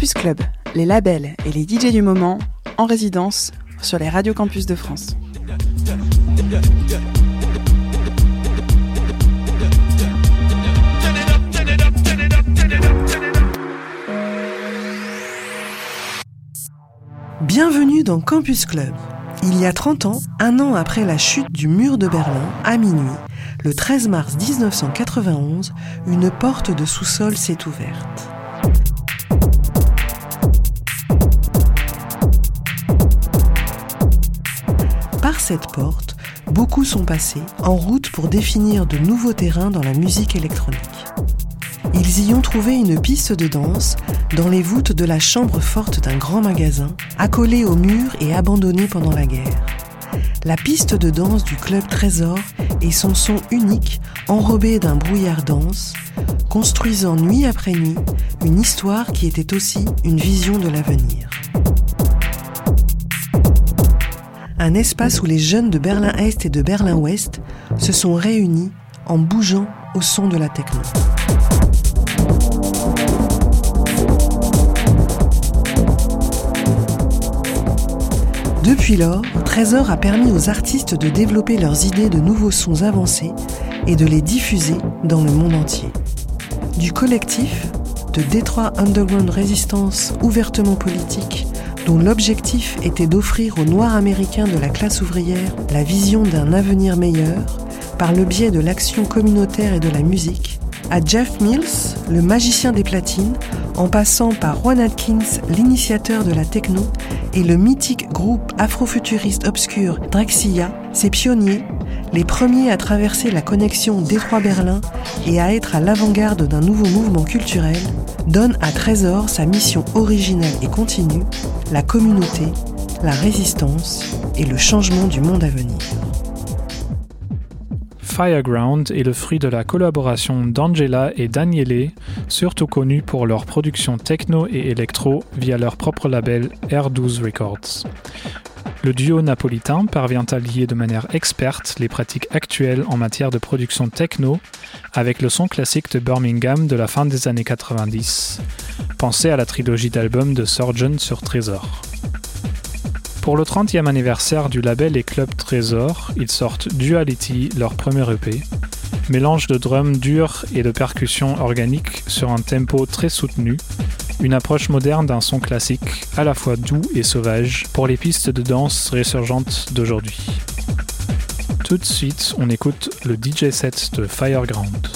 Campus Club, les labels et les DJ du moment en résidence sur les radios campus de France. Bienvenue dans Campus Club. Il y a 30 ans, un an après la chute du mur de Berlin, à minuit, le 13 mars 1991, une porte de sous-sol s'est ouverte. Cette porte, beaucoup sont passés en route pour définir de nouveaux terrains dans la musique électronique. Ils y ont trouvé une piste de danse dans les voûtes de la chambre forte d'un grand magasin, accolée au mur et abandonnée pendant la guerre. La piste de danse du club Trésor et son son unique, enrobé d'un brouillard dense, construisant nuit après nuit une histoire qui était aussi une vision de l'avenir. Un espace où les jeunes de Berlin-Est et de Berlin-Ouest se sont réunis en bougeant au son de la techno. Depuis lors, Trésor a permis aux artistes de développer leurs idées de nouveaux sons avancés et de les diffuser dans le monde entier. Du collectif, de Détroit Underground Resistance ouvertement politique, dont l'objectif était d'offrir aux Noirs américains de la classe ouvrière la vision d'un avenir meilleur par le biais de l'action communautaire et de la musique, à Jeff Mills, le magicien des platines, en passant par Juan Atkins, l'initiateur de la techno, et le mythique groupe afrofuturiste obscur Drexia, ses pionniers, les premiers à traverser la connexion Détroit-Berlin et à être à l'avant-garde d'un nouveau mouvement culturel, donnent à Trésor sa mission originelle et continue, la communauté, la résistance et le changement du monde à venir. Fireground est le fruit de la collaboration d'Angela et Daniele, surtout connus pour leur production techno et électro via leur propre label R12 Records. Le duo napolitain parvient à lier de manière experte les pratiques actuelles en matière de production techno avec le son classique de Birmingham de la fin des années 90. Pensez à la trilogie d'albums de Surgeon sur Trésor. Pour le 30e anniversaire du label et club Trésor, ils sortent Duality, leur premier EP, mélange de drums durs et de percussions organiques sur un tempo très soutenu, une approche moderne d'un son classique, à la fois doux et sauvage, pour les pistes de danse résurgentes d'aujourd'hui. Tout de suite, on écoute le DJ set de Fireground.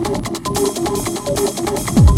Thank you.